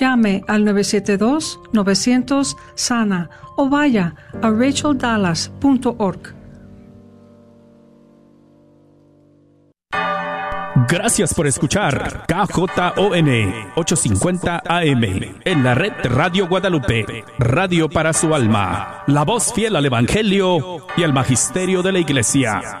Llame al 972-900-SANA o vaya a racheldallas.org. Gracias por escuchar KJON 850 AM en la red Radio Guadalupe, radio para su alma, la voz fiel al Evangelio y al Magisterio de la Iglesia.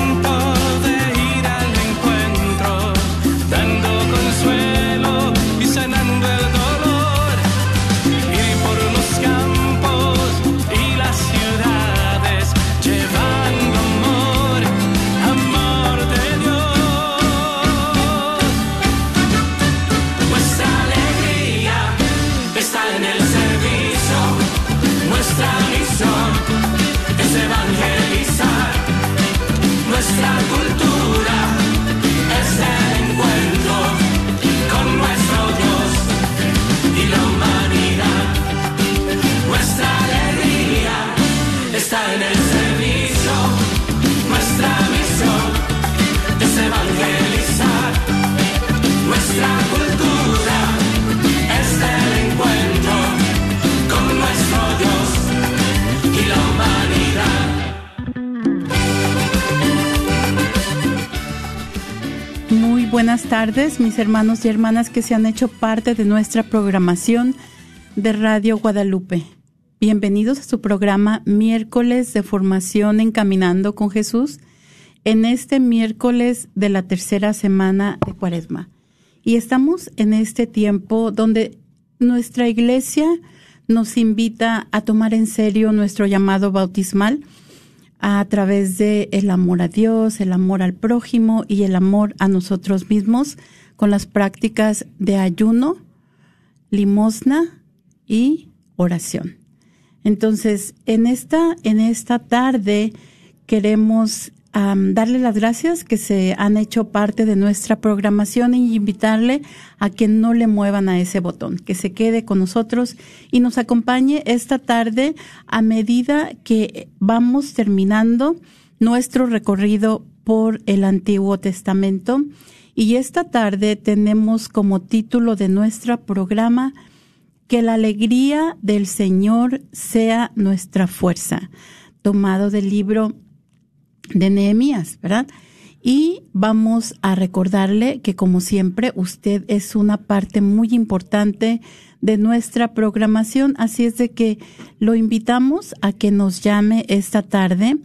Buenas tardes, mis hermanos y hermanas que se han hecho parte de nuestra programación de Radio Guadalupe. Bienvenidos a su programa miércoles de formación Encaminando con Jesús en este miércoles de la tercera semana de Cuaresma. Y estamos en este tiempo donde nuestra iglesia nos invita a tomar en serio nuestro llamado bautismal a través de el amor a Dios, el amor al prójimo y el amor a nosotros mismos con las prácticas de ayuno, limosna y oración. Entonces, en esta, en esta tarde queremos darle las gracias que se han hecho parte de nuestra programación y invitarle a que no le muevan a ese botón, que se quede con nosotros y nos acompañe esta tarde a medida que vamos terminando nuestro recorrido por el Antiguo Testamento. Y esta tarde tenemos como título de nuestro programa Que la alegría del Señor sea nuestra fuerza, tomado del libro de Nehemías, ¿verdad? Y vamos a recordarle que como siempre usted es una parte muy importante de nuestra programación, así es de que lo invitamos a que nos llame esta tarde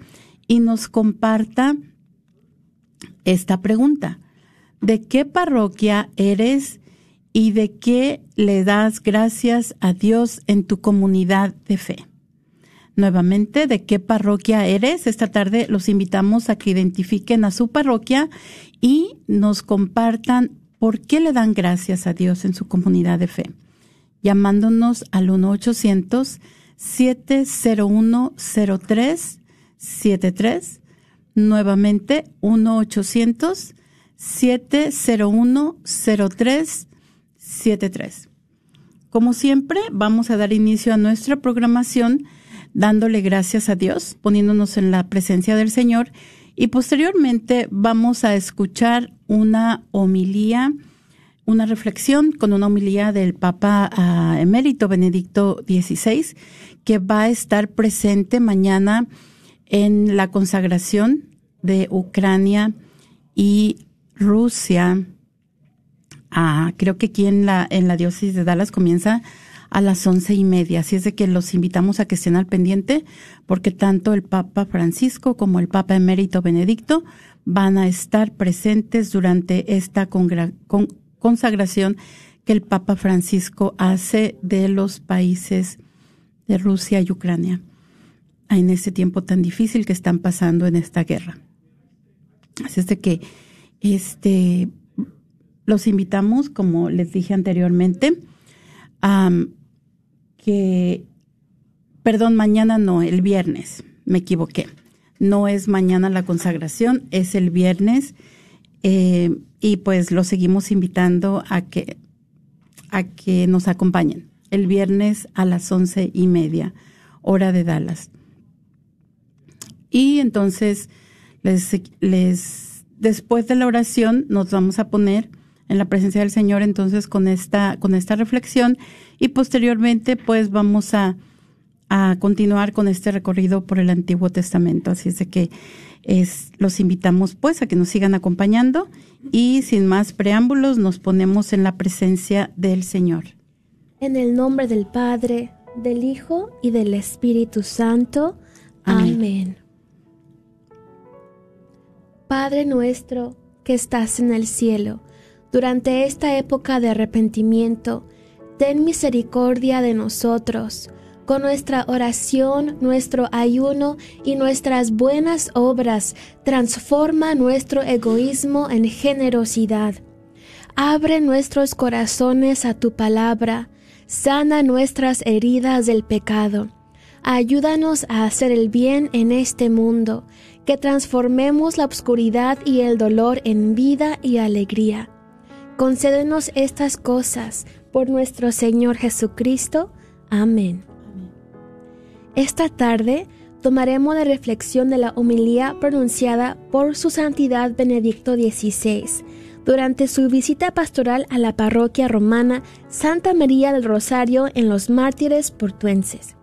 y nos comparta esta pregunta. ¿De qué parroquia eres y de qué le das gracias a Dios en tu comunidad de fe? Nuevamente de qué parroquia eres. Esta tarde los invitamos a que identifiquen a su parroquia y nos compartan por qué le dan gracias a Dios en su comunidad de fe. Llamándonos al 1-800-701-0373. Nuevamente, 1-800-701-0373. Como siempre, vamos a dar inicio a nuestra programación dándole gracias a Dios, poniéndonos en la presencia del Señor y posteriormente vamos a escuchar una homilía, una reflexión con una homilía del Papa ah, emérito Benedicto XVI que va a estar presente mañana en la consagración de Ucrania y Rusia. Ah, creo que aquí en la, en la diócesis de Dallas comienza a las once y media. Así es de que los invitamos a que estén al pendiente porque tanto el Papa Francisco como el Papa Emérito Benedicto van a estar presentes durante esta consagración que el Papa Francisco hace de los países de Rusia y Ucrania en este tiempo tan difícil que están pasando en esta guerra. Así es de que este los invitamos, como les dije anteriormente, a que, perdón, mañana no, el viernes, me equivoqué. No es mañana la consagración, es el viernes. Eh, y pues los seguimos invitando a que, a que nos acompañen el viernes a las once y media, hora de Dallas. Y entonces, les, después de la oración, nos vamos a poner en la presencia del Señor, entonces, con esta, con esta reflexión, y posteriormente, pues vamos a, a continuar con este recorrido por el Antiguo Testamento. Así es de que es, los invitamos pues a que nos sigan acompañando y sin más preámbulos nos ponemos en la presencia del Señor. En el nombre del Padre, del Hijo y del Espíritu Santo. Amén. Padre nuestro que estás en el cielo, durante esta época de arrepentimiento, ten misericordia de nosotros. Con nuestra oración, nuestro ayuno y nuestras buenas obras, transforma nuestro egoísmo en generosidad. Abre nuestros corazones a tu palabra, sana nuestras heridas del pecado. Ayúdanos a hacer el bien en este mundo, que transformemos la oscuridad y el dolor en vida y alegría. Concédenos estas cosas por nuestro Señor Jesucristo. Amén. Esta tarde tomaremos la reflexión de la homilía pronunciada por su santidad Benedicto XVI durante su visita pastoral a la parroquia romana Santa María del Rosario en los mártires portuenses.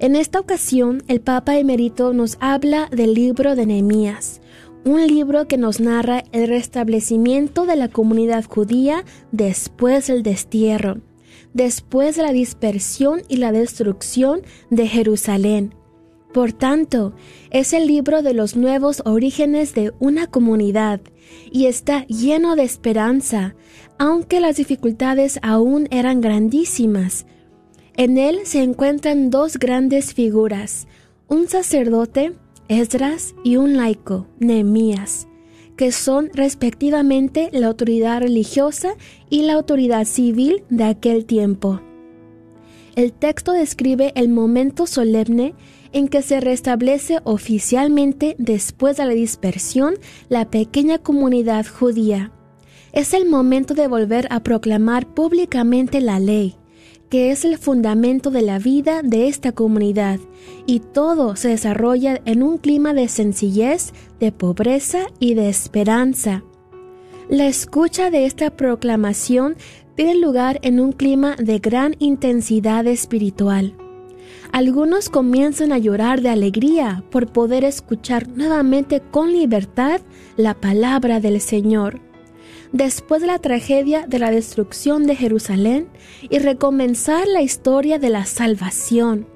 En esta ocasión, el Papa Emerito nos habla del libro de Nehemías, un libro que nos narra el restablecimiento de la comunidad judía después del destierro, después de la dispersión y la destrucción de Jerusalén. Por tanto, es el libro de los nuevos orígenes de una comunidad y está lleno de esperanza, aunque las dificultades aún eran grandísimas. En él se encuentran dos grandes figuras, un sacerdote Esdras y un laico, Nehemías, que son respectivamente la autoridad religiosa y la autoridad civil de aquel tiempo. El texto describe el momento solemne en que se restablece oficialmente después de la dispersión la pequeña comunidad judía. Es el momento de volver a proclamar públicamente la ley, que es el fundamento de la vida de esta comunidad, y todo se desarrolla en un clima de sencillez, de pobreza y de esperanza. La escucha de esta proclamación tiene lugar en un clima de gran intensidad espiritual. Algunos comienzan a llorar de alegría por poder escuchar nuevamente con libertad la palabra del Señor después de la tragedia de la destrucción de Jerusalén y recomenzar la historia de la salvación.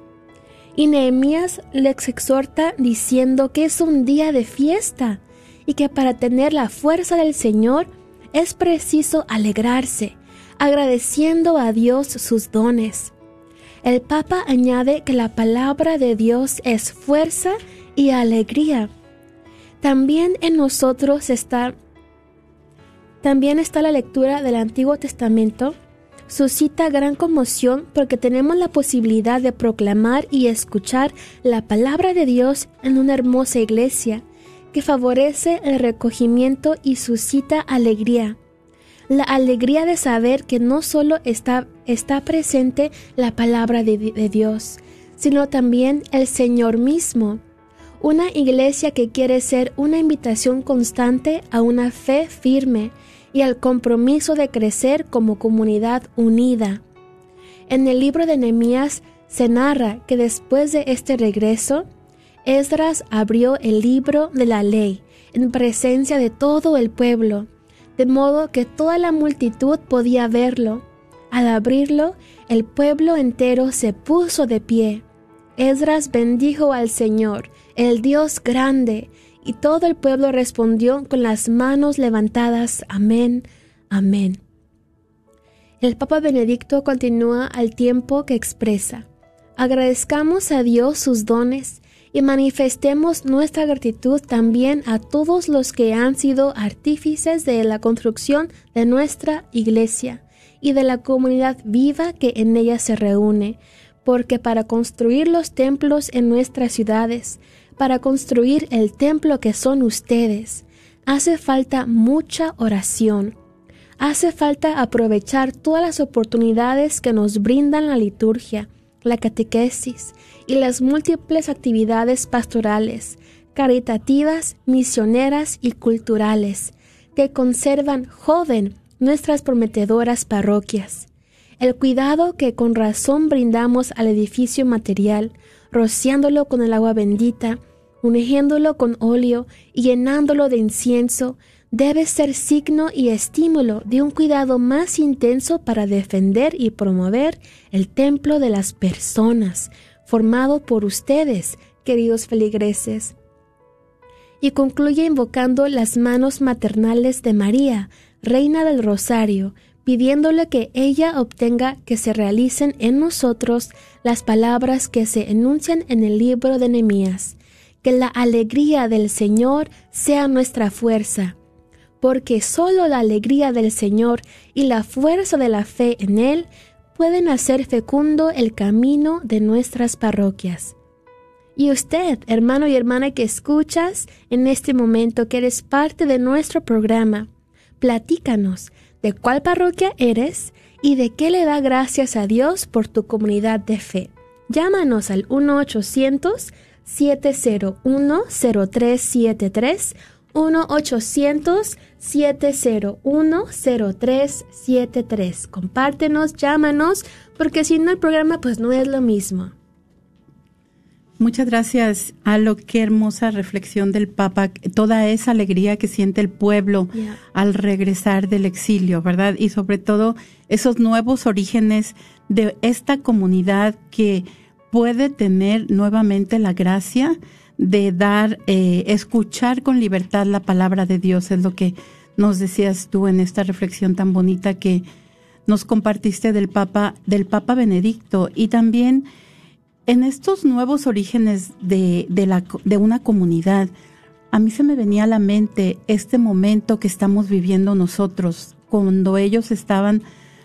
Y Nehemías les exhorta diciendo que es un día de fiesta y que para tener la fuerza del Señor es preciso alegrarse, agradeciendo a Dios sus dones. El Papa añade que la palabra de Dios es fuerza y alegría. También en nosotros está también está la lectura del Antiguo Testamento. Suscita gran conmoción porque tenemos la posibilidad de proclamar y escuchar la palabra de Dios en una hermosa iglesia que favorece el recogimiento y suscita alegría. La alegría de saber que no solo está, está presente la palabra de, de Dios, sino también el Señor mismo. Una iglesia que quiere ser una invitación constante a una fe firme y al compromiso de crecer como comunidad unida. En el libro de Nehemías se narra que después de este regreso, Esdras abrió el libro de la ley en presencia de todo el pueblo, de modo que toda la multitud podía verlo. Al abrirlo, el pueblo entero se puso de pie. Esdras bendijo al Señor, el Dios grande, y todo el pueblo respondió con las manos levantadas, Amén, Amén. El Papa Benedicto continúa al tiempo que expresa, agradezcamos a Dios sus dones y manifestemos nuestra gratitud también a todos los que han sido artífices de la construcción de nuestra iglesia y de la comunidad viva que en ella se reúne, porque para construir los templos en nuestras ciudades, para construir el templo que son ustedes, hace falta mucha oración, hace falta aprovechar todas las oportunidades que nos brindan la liturgia, la catequesis y las múltiples actividades pastorales, caritativas, misioneras y culturales que conservan joven nuestras prometedoras parroquias. El cuidado que con razón brindamos al edificio material, rociándolo con el agua bendita, ungiéndolo con óleo y llenándolo de incienso, debe ser signo y estímulo de un cuidado más intenso para defender y promover el templo de las personas, formado por ustedes, queridos feligreses. Y concluye invocando las manos maternales de María, Reina del Rosario, pidiéndole que ella obtenga que se realicen en nosotros las palabras que se enuncian en el libro de Nehemías, que la alegría del Señor sea nuestra fuerza porque solo la alegría del Señor y la fuerza de la fe en Él pueden hacer fecundo el camino de nuestras parroquias. Y usted, hermano y hermana que escuchas en este momento que eres parte de nuestro programa, platícanos de cuál parroquia eres y de qué le da gracias a Dios por tu comunidad de fe. Llámanos al 1-800-701-0373 1-800-701-0373. Compártenos, llámanos, porque si no el programa pues no es lo mismo. Muchas gracias a lo que hermosa reflexión del Papa, toda esa alegría que siente el pueblo al regresar del exilio, ¿verdad? Y sobre todo esos nuevos orígenes de esta comunidad que puede tener nuevamente la gracia de dar, eh, escuchar con libertad la palabra de Dios, es lo que nos decías tú en esta reflexión tan bonita que nos compartiste del Papa, del Papa Benedicto y también en estos nuevos orígenes de, de, una comunidad. A mí se me venía a la mente este momento que estamos viviendo nosotros, cuando ellos estaban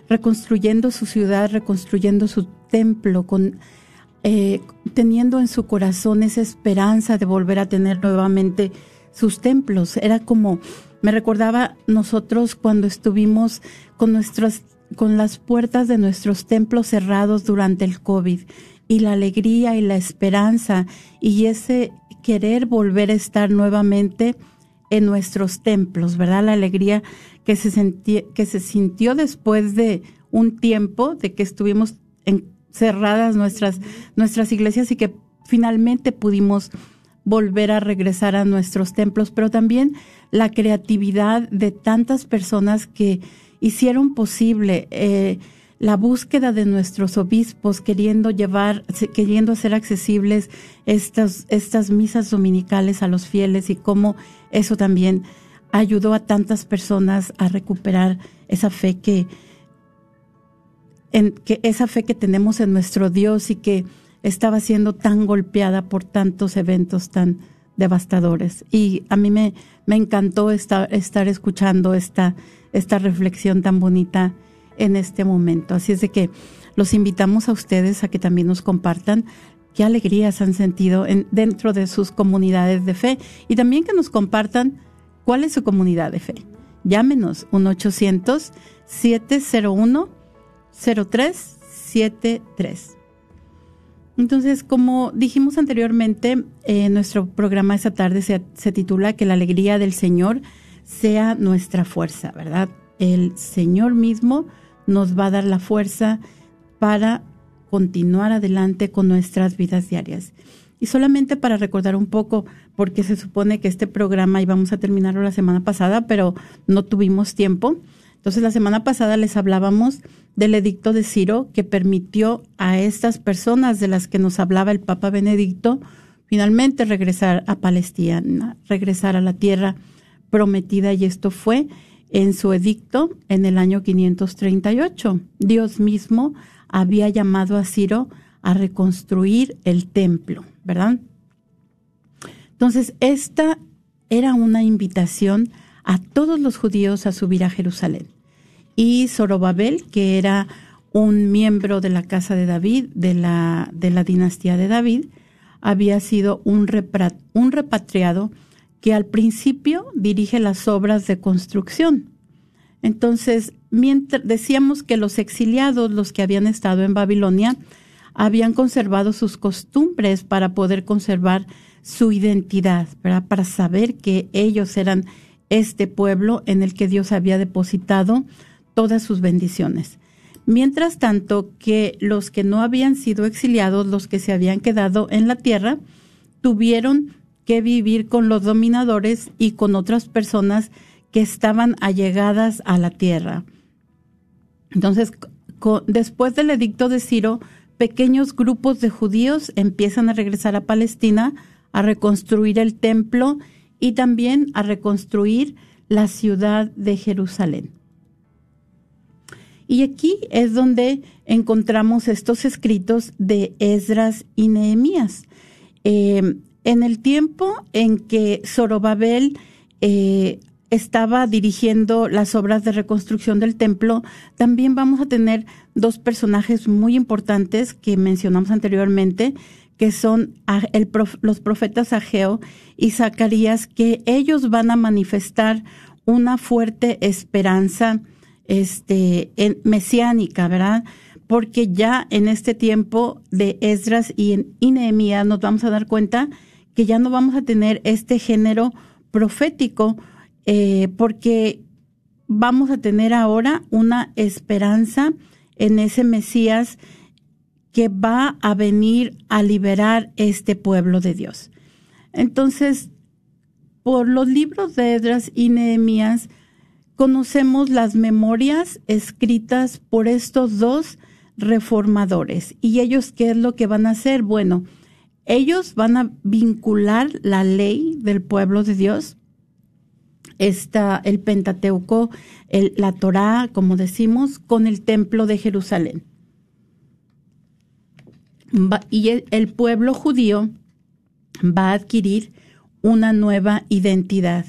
reconstruyendo su ciudad, reconstruyendo su templo, con eh, teniendo en su corazón esa esperanza de volver a tener nuevamente sus templos. Era como, me recordaba nosotros cuando estuvimos con nuestras, con las puertas de nuestros templos cerrados durante el COVID y la alegría y la esperanza y ese querer volver a estar nuevamente en nuestros templos, ¿verdad? La alegría que se, que se sintió después de un tiempo de que estuvimos en cerradas nuestras, nuestras iglesias y que finalmente pudimos volver a regresar a nuestros templos, pero también la creatividad de tantas personas que hicieron posible eh, la búsqueda de nuestros obispos queriendo llevar, queriendo hacer accesibles estas, estas misas dominicales a los fieles y cómo eso también ayudó a tantas personas a recuperar esa fe que, en que esa fe que tenemos en nuestro Dios y que estaba siendo tan golpeada por tantos eventos tan devastadores. Y a mí me, me encantó estar, estar escuchando esta, esta reflexión tan bonita en este momento. Así es de que los invitamos a ustedes a que también nos compartan qué alegrías han sentido en, dentro de sus comunidades de fe y también que nos compartan cuál es su comunidad de fe. Llámenos 1 800 701 0373. Entonces, como dijimos anteriormente, eh, nuestro programa esta tarde se, se titula Que la alegría del Señor sea nuestra fuerza, ¿verdad? El Señor mismo nos va a dar la fuerza para continuar adelante con nuestras vidas diarias. Y solamente para recordar un poco, porque se supone que este programa íbamos a terminarlo la semana pasada, pero no tuvimos tiempo. Entonces, la semana pasada les hablábamos del edicto de Ciro que permitió a estas personas de las que nos hablaba el Papa Benedicto finalmente regresar a Palestina, regresar a la tierra prometida y esto fue en su edicto en el año 538. Dios mismo había llamado a Ciro a reconstruir el templo, ¿verdad? Entonces, esta era una invitación a todos los judíos a subir a Jerusalén. Y Zorobabel, que era un miembro de la casa de David, de la, de la dinastía de David, había sido un, repatriado que al principio dirige las obras de construcción. Entonces, mientras decíamos que los exiliados, los que habían estado en Babilonia, habían conservado sus costumbres para poder conservar su identidad, para saber que ellos eran este pueblo en el que Dios había depositado todas sus bendiciones. Mientras tanto que los que no habían sido exiliados, los que se habían quedado en la tierra, tuvieron que vivir con los dominadores y con otras personas que estaban allegadas a la tierra. Entonces, después del edicto de Ciro, pequeños grupos de judíos empiezan a regresar a Palestina a reconstruir el templo y también a reconstruir la ciudad de Jerusalén. Y aquí es donde encontramos estos escritos de Esdras y Nehemías. Eh, en el tiempo en que Zorobabel eh, estaba dirigiendo las obras de reconstrucción del templo, también vamos a tener dos personajes muy importantes que mencionamos anteriormente, que son los profetas Ageo y Zacarías, que ellos van a manifestar una fuerte esperanza este, en, mesiánica, ¿verdad? Porque ya en este tiempo de Esdras y, en, Nehemías nos vamos a dar cuenta que ya no vamos a tener este género profético, eh, porque vamos a tener ahora una esperanza en ese Mesías que va a venir a liberar este pueblo de Dios. Entonces, por los libros de Edras y Nehemías, conocemos las memorias escritas por estos dos reformadores. ¿Y ellos qué es lo que van a hacer? Bueno, ellos van a vincular la ley del pueblo de Dios, está el Pentateuco, la Torá, como decimos, con el templo de Jerusalén y el, pueblo judío va a adquirir una nueva identidad.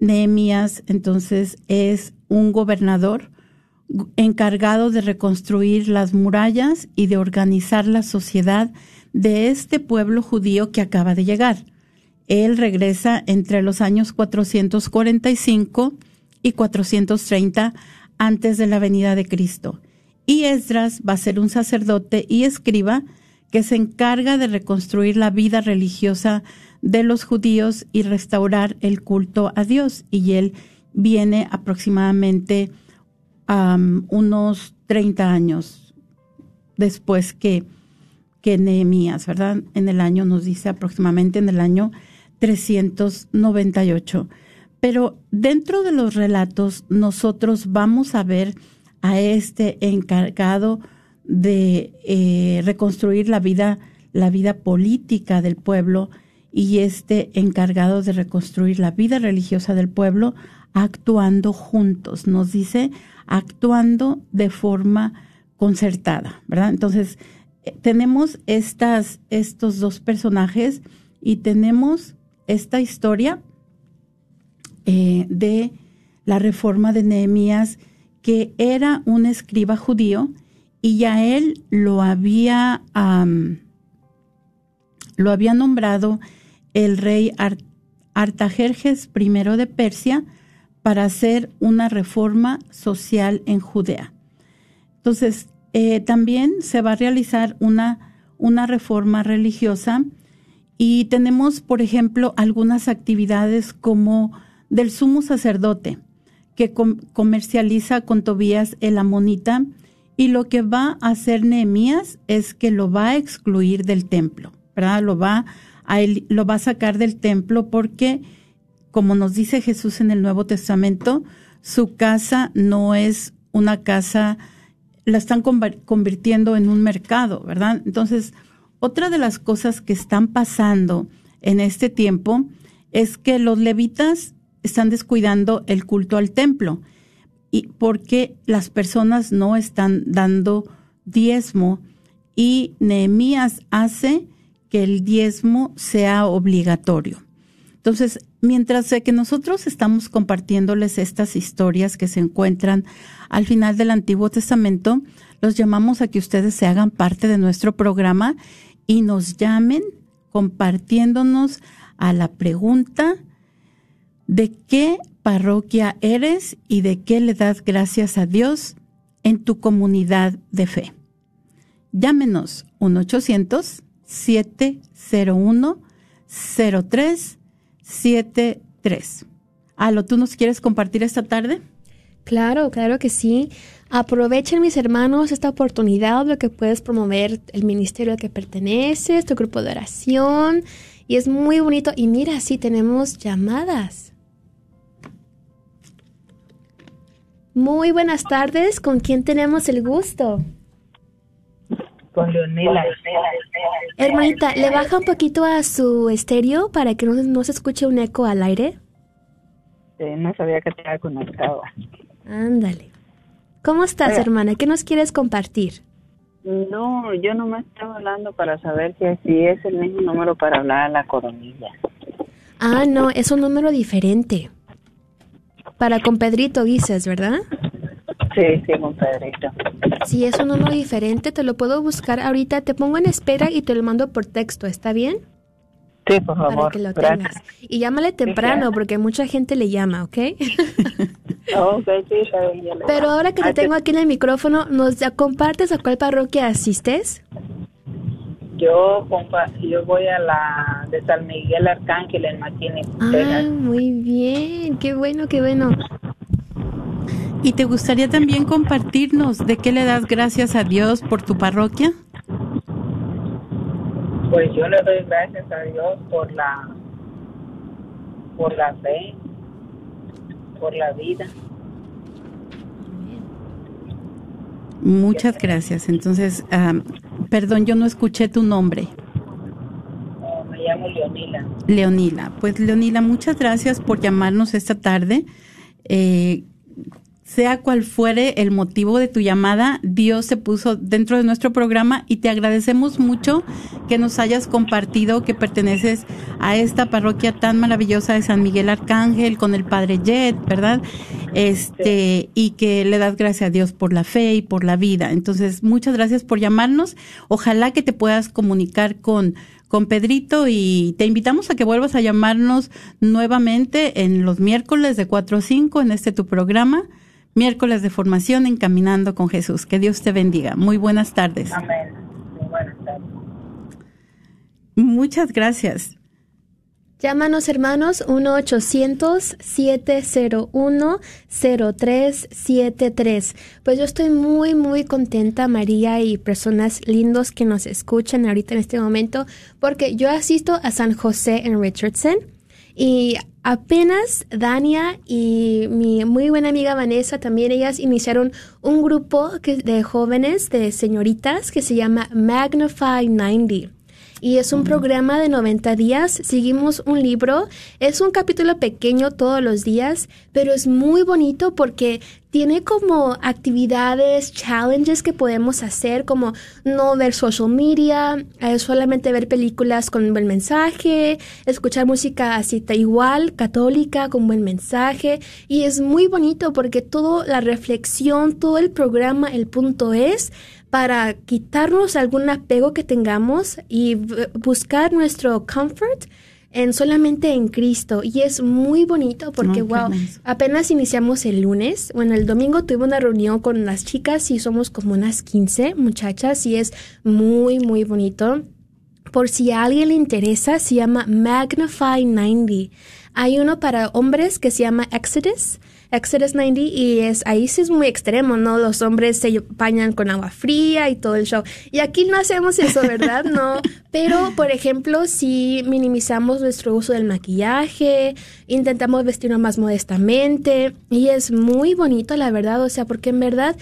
Nehemías entonces es un gobernador encargado de reconstruir las murallas y de organizar la sociedad de este pueblo judío que acaba de llegar. Él regresa entre los años 445 y 430 antes de la venida de Cristo. Y Esdras va a ser un sacerdote y escriba que se encarga de reconstruir la vida religiosa de los judíos y restaurar el culto a Dios. Y él viene aproximadamente unos 30 años después que, que Nehemías, ¿verdad? En el año, nos dice aproximadamente en el año 398. Pero dentro de los relatos, nosotros vamos a ver a este encargado de eh, reconstruir la vida, la vida política del pueblo y este encargado de reconstruir la vida religiosa del pueblo actuando juntos. Nos dice actuando de forma concertada, ¿verdad? Entonces, eh, tenemos estas, estos dos personajes y tenemos esta historia eh, de la reforma de Nehemías, que era un escriba judío y ya él lo había, lo había nombrado el rey Artajerjes I de Persia para hacer una reforma social en Judea. Entonces, eh, también se va a realizar una, una reforma religiosa y tenemos, por ejemplo, algunas actividades como del sumo sacerdote, que comercializa con Tobías el amonita y lo que va a hacer Nehemías es que lo va a excluir del templo, ¿verdad? Lo va a, lo va a sacar del templo porque, como nos dice Jesús en el Nuevo Testamento, su casa no es una casa, la están convirtiendo en un mercado, ¿verdad? Entonces, otra de las cosas que están pasando en este tiempo es que los levitas están descuidando el culto al templo y porque las personas no están dando diezmo y Nehemías hace que el diezmo sea obligatorio. Entonces, mientras que nosotros estamos compartiéndoles estas historias que se encuentran al final del Antiguo Testamento, los llamamos a que ustedes se hagan parte de nuestro programa y nos llamen compartiéndonos a la pregunta de qué parroquia eres y de qué le das gracias a Dios en tu comunidad de fe. Llámenos 1-800-701-0373. Alo, ¿tú nos quieres compartir esta tarde? Claro, claro que sí. Aprovechen mis hermanos esta oportunidad de que puedes promover el ministerio al que perteneces, tu grupo de oración. Y es muy bonito. Y mira, sí tenemos llamadas. Muy buenas tardes. ¿Con quién tenemos el gusto? Con Leonela. Hermanita, ¿le baja un poquito a su estéreo para que no, se escuche un eco al aire? no sabía que te había conectado. Ándale. ¿Cómo estás, hermana? ¿Qué nos quieres compartir? No, yo no me estaba hablando para saber si, es el mismo número para hablar a la coronilla. Ah, no, es un número diferente. Para con Pedrito dices, ¿verdad? Sí, sí, con Pedrito. Si es un número diferente, te lo puedo buscar ahorita. Te pongo en espera y te lo mando por texto, ¿está bien? Sí, por favor. Para que lo tengas. Y llámale temprano porque mucha gente le llama, ¿ok? Pero ahora que te tengo aquí en el micrófono, ¿nos compartes a cuál parroquia asistes? Yo, yo voy a la de San Miguel Arcángel en Martínez. Ah, muy bien, qué bueno, qué bueno. ¿Y te gustaría también compartirnos de qué le das gracias a Dios por tu parroquia? Pues yo le doy gracias a Dios por la por la fe, por la vida. Muchas gracias. Entonces, perdón, yo no escuché tu nombre. me llamo Leonila. Leonila. Pues Leonila, muchas gracias por llamarnos esta tarde. Eh, sea cual fuere el motivo de tu llamada, Dios se puso dentro de nuestro programa y te agradecemos mucho que nos hayas compartido que perteneces a esta parroquia tan maravillosa de San Miguel Arcángel con el Padre Jet, ¿verdad? Este, y que le das gracias a Dios por la fe y por la vida. Entonces, muchas gracias por llamarnos. Ojalá que te puedas comunicar con con Pedrito y te invitamos a que vuelvas a llamarnos nuevamente en los miércoles de 4 a 5 en este tu programa miércoles de formación en Caminando con Jesús. Que Dios te bendiga. Muy buenas tardes. Amén. Muy buenas tardes. Muchas gracias. Llámanos hermanos 1-800-701-0373. Pues yo estoy muy, muy contenta, María, y personas lindos que nos escuchan ahorita en este momento, porque yo asisto a San José en Richardson y apenas Dania y mi muy buena amiga Vanessa, también ellas iniciaron un grupo de jóvenes, de señoritas, que se llama Magnify 90 y es un programa de 90 días. Seguimos un libro. Es un capítulo pequeño todos los días, pero es muy bonito porque tiene como actividades, challenges que podemos hacer, como no ver social media, eh, solamente ver películas con buen mensaje, escuchar música así igual, católica, con buen mensaje. Y es muy bonito porque toda la reflexión, todo el programa, el punto es para quitarnos algún apego que tengamos y buscar nuestro comfort en solamente en Cristo y es muy bonito porque wow, apenas iniciamos el lunes, bueno, el domingo tuve una reunión con las chicas y somos como unas 15 muchachas y es muy muy bonito. Por si a alguien le interesa, se llama Magnify 90. Hay uno para hombres que se llama Exodus Exodus 90 y es ahí sí es muy extremo, ¿no? Los hombres se bañan con agua fría y todo el show. Y aquí no hacemos eso, ¿verdad? No. Pero, por ejemplo, si minimizamos nuestro uso del maquillaje, intentamos vestirnos más modestamente y es muy bonito, la verdad, o sea, porque en verdad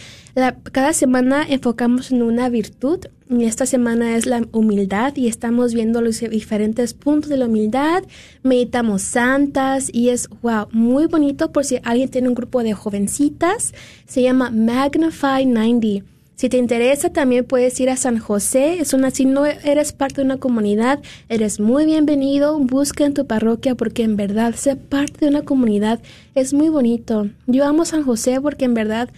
cada semana enfocamos en una virtud esta semana es la humildad y estamos viendo los diferentes puntos de la humildad, meditamos santas y es, wow, muy bonito por si alguien tiene un grupo de jovencitas, se llama Magnify 90 Si te interesa, también puedes ir a San José. Es una, si no eres parte de una comunidad, eres muy bienvenido. Busca en tu parroquia porque en verdad ser parte de una comunidad es muy bonito. Yo amo San José porque en verdad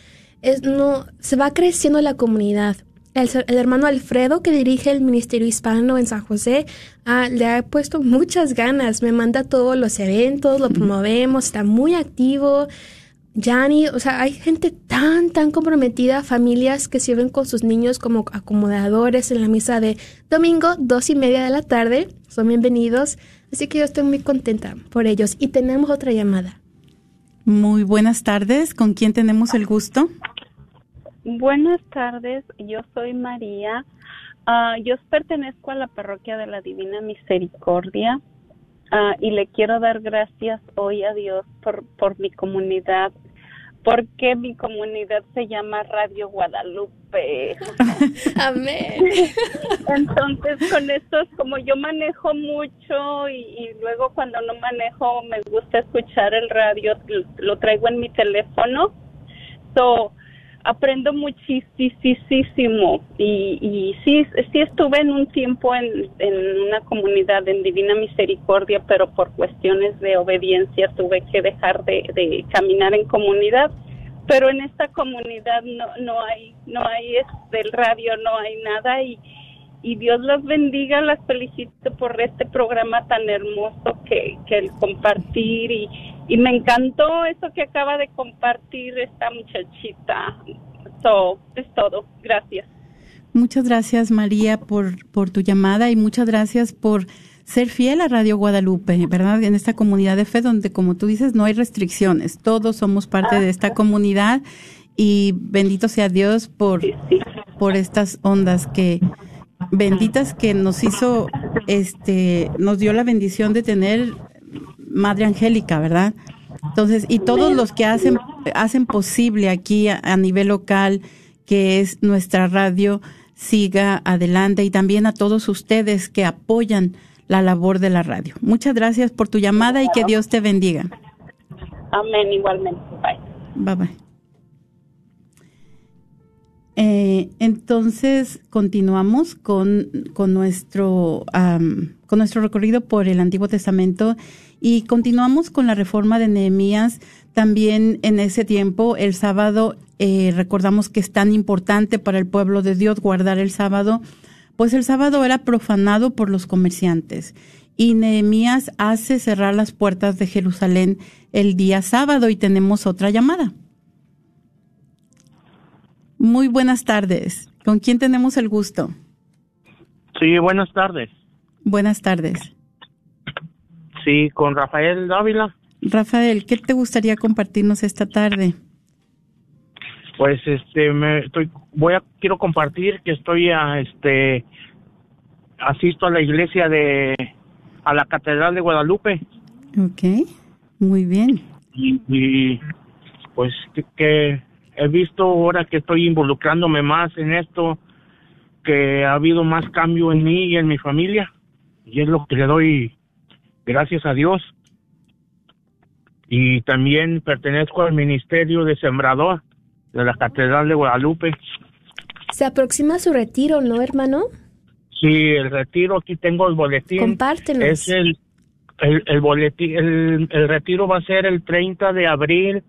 es, no, se va creciendo la comunidad. El, hermano Alfredo, que dirige el Ministerio Hispano en San José, ah, le ha puesto muchas ganas. Me manda todos los eventos, lo promovemos, está muy activo. Yanni, o sea, hay gente tan, tan comprometida, familias que sirven con sus niños como acomodadores en la misa de domingo, dos y media de la tarde. Son bienvenidos. Así que yo estoy muy contenta por ellos. Y tenemos otra llamada. Muy buenas tardes. ¿Con quién tenemos el gusto? Buenas tardes. Yo soy María. Ah, yo pertenezco a la parroquia de la Divina Misericordia. Uh, y le quiero dar gracias hoy a Dios por, por mi comunidad porque mi comunidad se llama Radio Guadalupe. Amén. Entonces, con esto, como yo manejo mucho y, luego cuando no manejo me gusta escuchar el radio, lo, traigo en mi teléfono. So, aprendo muchísimo y, y sí, sí estuve en un tiempo en, una comunidad en Divina Misericordia, pero por cuestiones de obediencia tuve que dejar de, caminar en comunidad. Pero en esta comunidad no, no hay, no hay del radio, no hay nada y, y Dios los bendiga, las felicito por este programa tan hermoso que, que el compartir y, y me encantó eso que acaba de compartir esta muchachita. So, es todo. Gracias. Muchas gracias María por, por tu llamada y muchas gracias por ser fiel a Radio Guadalupe, ¿verdad? En esta comunidad de fe donde, como tú dices, no hay restricciones. Todos somos parte de esta comunidad y bendito sea Dios por, por estas ondas que benditas que nos hizo, este, nos dio la bendición de tener Madre Angélica, ¿verdad? Entonces, y todos los que hacen, hacen posible aquí a, nivel local, que es nuestra radio, siga adelante y también a todos ustedes que apoyan la labor de la radio. Muchas gracias por tu llamada y que Dios te bendiga. Amén, igualmente. Bye. Bye bye. Eh, entonces continuamos con, con nuestro con nuestro recorrido por el Antiguo Testamento y continuamos con la reforma de Nehemías. También en ese tiempo, el sábado, eh, recordamos que es tan importante para el pueblo de Dios guardar el sábado, pues el sábado era profanado por los comerciantes. Y Nehemías hace cerrar las puertas de Jerusalén el día sábado y tenemos otra llamada. Muy buenas tardes. ¿Con quién tenemos el gusto? Sí, buenas tardes. Buenas tardes. Sí, con Rafael Dávila. Rafael, ¿qué te gustaría compartirnos esta tarde? Pues este me estoy voy a quiero compartir que estoy a este asisto a la iglesia de a la Catedral de Guadalupe. Ok, muy bien. Y, pues que, he visto ahora que estoy involucrándome más en esto que ha habido más cambio en mí y en mi familia y es lo que le doy gracias a Dios. Y también pertenezco al Ministerio de Sembrador de la Catedral de Guadalupe. Se aproxima su retiro, ¿no, hermano? Sí, el retiro, aquí tengo el boletín. Compártenos. Es el, el, boletín, el, el, retiro va a ser el 30 de abril.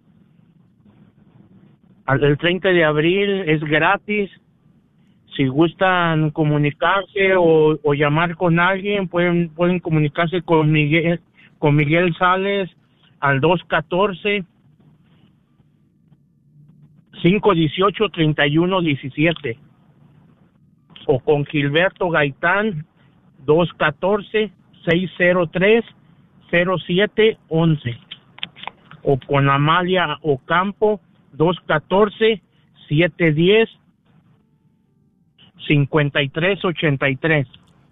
El 30 de abril es gratis. Si gustan comunicarse o, llamar con alguien, pueden, comunicarse con Miguel, con Miguel Sales al 214 518 3117 o con Gilberto Gaitán 214 603 0711 o con Amalia Ocampo 214 710 5383.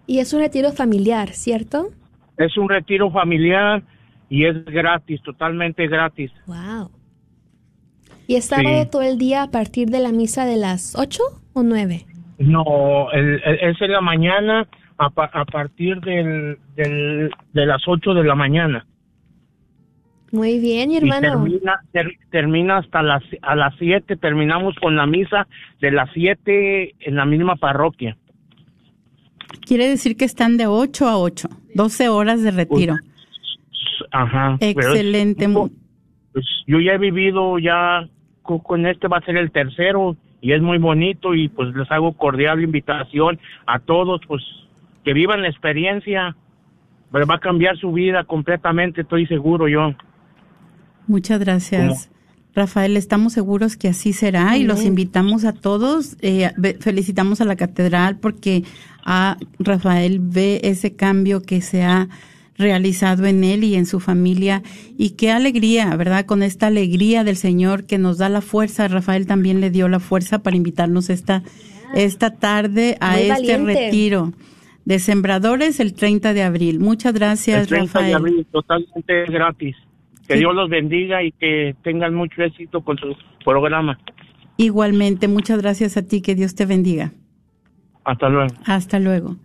Y es un retiro familiar, ¿cierto? Es un retiro familiar y es gratis, totalmente gratis. Wow. ¿Y es sábado todo el día a partir de la misa de las 8 o 9? No, es en la mañana a, partir del, del, de las 8 de la mañana. Muy bien, hermano. termina, ter- termina hasta las, a las 7, terminamos con la misa de las 7 en la misma parroquia. Quiere decir que están de 8 a 8, 12 horas de retiro. Ajá. pero es- Excelente. pues, yo ya he vivido ya co- con este va a ser el tercero y es muy bonito y pues les hago cordial invitación a todos pues que vivan la experiencia pero va a cambiar su vida completamente estoy seguro yo Muchas gracias. Rafael, estamos seguros que así será y los invitamos a todos. eh, felicitamos a la catedral porque a Rafael ve ese cambio que se ha realizado en él y en su familia. Y qué alegría, ¿verdad? Con esta alegría del Señor que nos da la fuerza. Rafael también le dio la fuerza para invitarnos esta, esta tarde a Muy este valiente. retiro de sembradores el 30 de abril. Muchas gracias, el 30 de Rafael. abril totalmente gratis que. Dios los bendiga y que tengan mucho éxito con su programa Igualmente, muchas gracias a ti, que Dios te bendiga. hasta luego Hasta luego.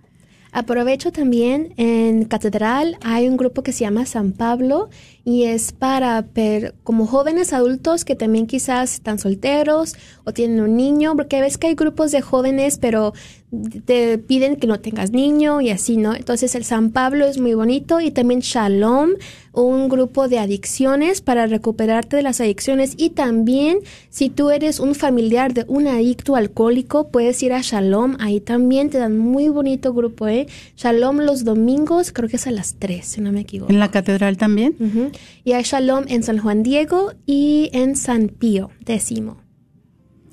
Aprovecho también en Catedral hay un grupo que se llama San Pablo y es para per- como jóvenes adultos que también quizás están solteros o tienen un niño, porque ves que hay grupos de jóvenes pero te piden que no tengas niño y así, ¿no? Entonces el San Pablo es muy bonito y también Shalom, un grupo de adicciones para recuperarte de las adicciones y también si tú eres un familiar de un adicto alcohólico puedes ir a Shalom, ahí también te dan muy bonito grupo, ¿eh? Shalom los domingos, creo que es a las 3, si no me equivoco. ¿En la catedral también? Ujú. Y hay Shalom en San Juan Diego y en San Pío, décimo.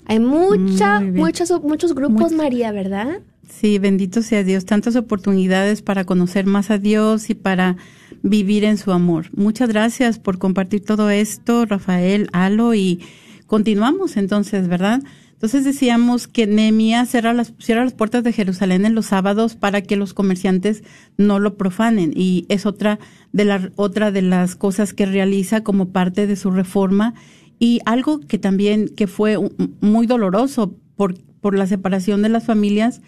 Hay mucha, muchos, muchos grupos, María, ¿verdad? Sí, bendito sea Dios. Tantas oportunidades para conocer más a Dios y para vivir en su amor. Muchas gracias por compartir todo esto, Rafael, Alo, y continuamos entonces, ¿verdad? Entonces decíamos que Nehemías cierra las, cierra las puertas de Jerusalén en los sábados para que los comerciantes no lo profanen. Y es otra de, la, otra de las cosas que realiza como parte de su reforma. Y algo que también que fue muy doloroso por, por la separación de las familias,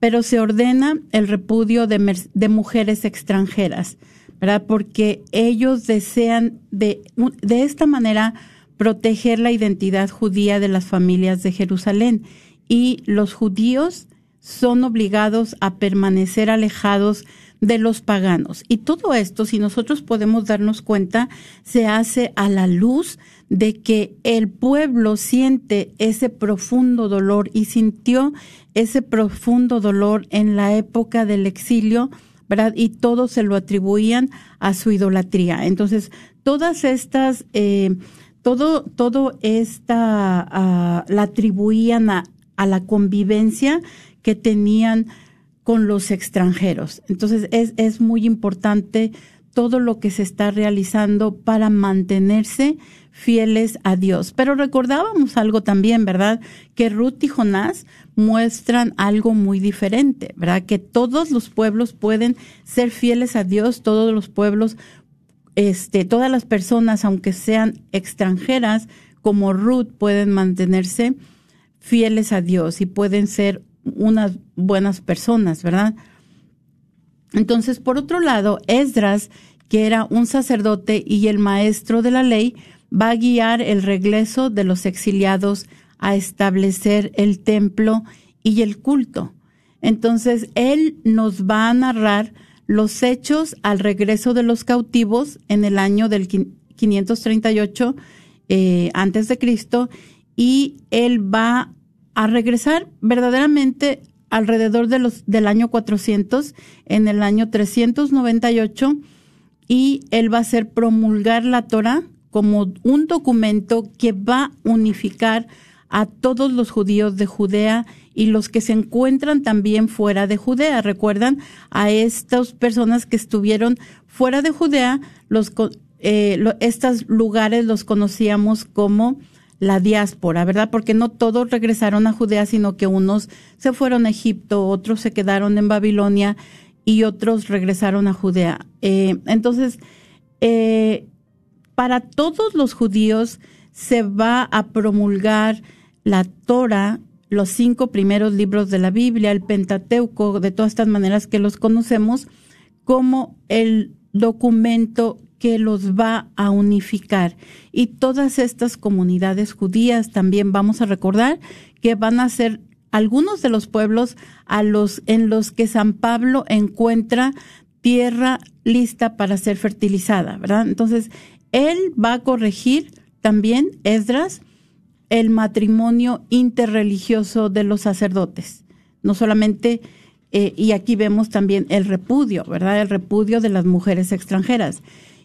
pero se ordena el repudio de, de mujeres extranjeras, ¿verdad? Porque ellos desean de, de esta manera proteger la identidad judía de las familias de Jerusalén. Y los judíos son obligados a permanecer alejados de los paganos. Y todo esto, si nosotros podemos darnos cuenta, se hace a la luz de que el pueblo siente ese profundo dolor y sintió ese profundo dolor en la época del exilio, ¿verdad? Y todo se lo atribuían a su idolatría. Entonces, todas estas, eh, todo, todo esta, ah, la atribuían a, a la convivencia que tenían con los extranjeros. Entonces es, es muy importante todo lo que se está realizando para mantenerse fieles a Dios. Pero recordábamos algo también, ¿verdad? Que Ruth y Jonás muestran algo muy diferente, ¿verdad? Que todos los pueblos pueden ser fieles a Dios, todos los pueblos, este, todas las personas, aunque sean extranjeras, como Ruth, pueden mantenerse fieles a Dios y pueden ser unas buenas personas, ¿verdad? Entonces, por otro lado, Esdras, que era un sacerdote y el maestro de la ley, va a guiar el regreso de los exiliados a establecer el templo y el culto. Entonces, él nos va a narrar los hechos al regreso de los cautivos en el año del 538 eh, antes de Cristo y él va a regresar verdaderamente alrededor de los del año 400 en el año 398 y él va a hacer promulgar la Torah como un documento que va a unificar a todos los judíos de Judea y los que se encuentran también fuera de Judea. Recuerdan a estas personas que estuvieron fuera de Judea, los eh, estos lugares los conocíamos como la diáspora, ¿verdad? Porque no todos regresaron a Judea, sino que unos se fueron a Egipto, otros se quedaron en Babilonia y otros regresaron a Judea. Eh, entonces, eh, para todos los judíos se va a promulgar la Torah, los cinco primeros libros de la Biblia, el Pentateuco, de todas estas maneras que los conocemos, como el documento que los va a unificar. Y todas estas comunidades judías también vamos a recordar que van a ser algunos de los pueblos a los en los que San Pablo encuentra tierra lista para ser fertilizada, ¿verdad? Entonces, él va a corregir también, Esdras, el matrimonio interreligioso de los sacerdotes. No solamente, eh, y aquí vemos también el repudio, ¿verdad? El repudio de las mujeres extranjeras.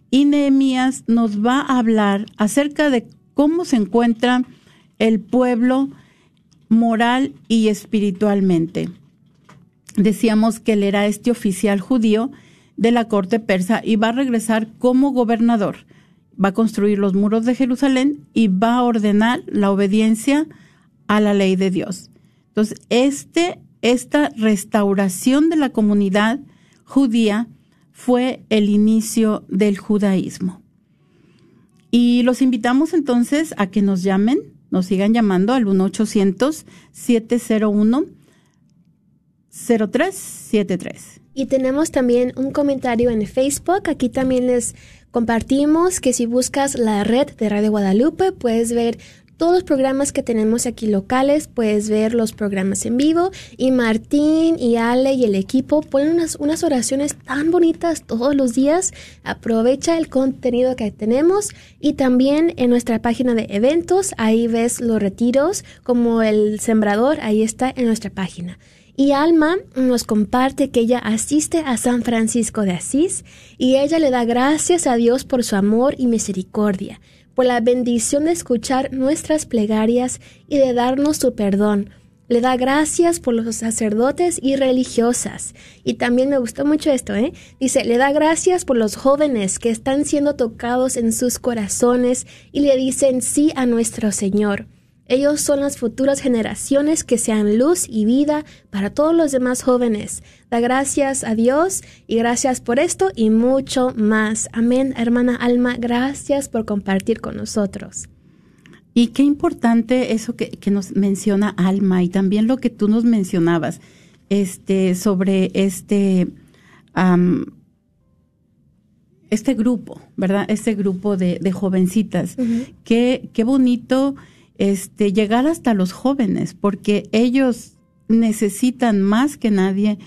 Y Nehemías nos va a hablar acerca de cómo se encuentra el pueblo moral y espiritualmente. Decíamos que él era este oficial judío de la corte persa y va a regresar como gobernador. Va a construir los muros de Jerusalén y va a ordenar la obediencia a la ley de Dios. Entonces, este, esta restauración de la comunidad judía fue el inicio del judaísmo. Y los invitamos entonces a que nos llamen, nos sigan llamando al 1-800-701-0373. Y tenemos también un comentario en Facebook. Aquí también les compartimos que si buscas la red de Radio Guadalupe, puedes ver todos los programas que tenemos aquí locales, puedes ver los programas en vivo y Martín y Ale y el equipo ponen unas, unas oraciones tan bonitas todos los días. Aprovecha el contenido que tenemos y también en nuestra página de eventos, ahí ves los retiros como el sembrador, ahí está en nuestra página. Y Alma nos comparte que ella asiste a San Francisco de Asís y ella le da gracias a Dios por su amor y misericordia, por la bendición de escuchar nuestras plegarias y de darnos su perdón. Le da gracias por los sacerdotes y religiosas. Y también me gustó mucho esto, ¿eh? Dice, le da gracias por los jóvenes que están siendo tocados en sus corazones y le dicen sí a nuestro Señor. Ellos son las futuras generaciones que sean luz y vida para todos los demás jóvenes. Da gracias a Dios y gracias por esto y mucho más. Amén, hermana Alma, gracias por compartir con nosotros. Y qué importante eso que, nos menciona Alma y también lo que tú nos mencionabas este, sobre este, este grupo, ¿verdad? Este grupo de, jovencitas. qué, qué bonito este, llegar hasta los jóvenes, porque ellos necesitan más que nadie,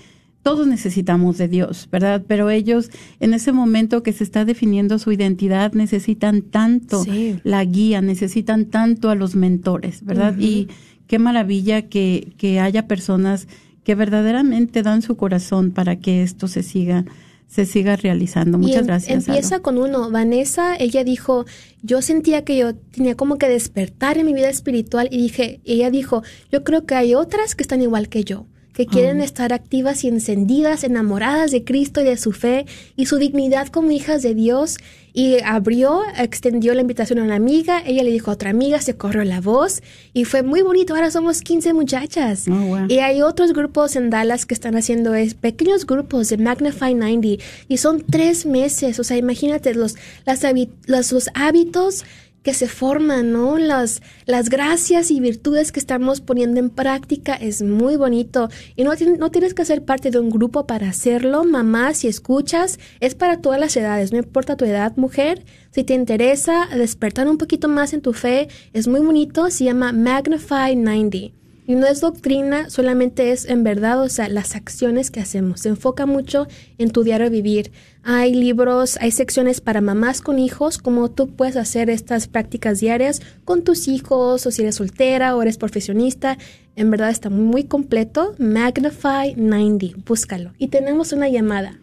todos necesitamos de Dios, ¿verdad? Pero ellos en ese momento que se está definiendo su identidad necesitan tanto la guía, necesitan tanto a los mentores, ¿verdad? Y qué maravilla que, que haya personas que verdaderamente dan su corazón para que esto se siga se siga realizando. Muchas em, gracias. Empieza con uno. Vanessa, ella dijo, yo sentía que yo tenía como que despertar en mi vida espiritual y dije, ella dijo, yo creo que hay otras que están igual que yo que quieren estar activas y encendidas, enamoradas de Cristo y de su fe y su dignidad como hijas de Dios. Y abrió, extendió la invitación a una amiga, ella le dijo a otra amiga, se corrió la voz y fue muy bonito. Ahora somos 15 muchachas. Oh, y hay otros grupos en Dallas que están haciendo es, pequeños grupos de Magnify 90 y son tres meses. O sea, imagínate los, las, los hábitos que se forman, ¿no? Las, las gracias y virtudes que estamos poniendo en práctica es muy bonito. Y no, no tienes que ser parte de un grupo para hacerlo. Mamá, si escuchas, es para todas las edades, no importa tu edad, mujer. Si te interesa despertar un poquito más en tu fe, es muy bonito, se llama Magnify 90. Y no es doctrina, solamente es en verdad, o sea, las acciones que hacemos. Se enfoca mucho en tu diario vivir. Hay libros, hay secciones para mamás con hijos, como tú puedes hacer estas prácticas diarias con tus hijos, o si eres soltera o eres profesionista. En verdad está muy completo. Magnify 90, búscalo. Y tenemos una llamada.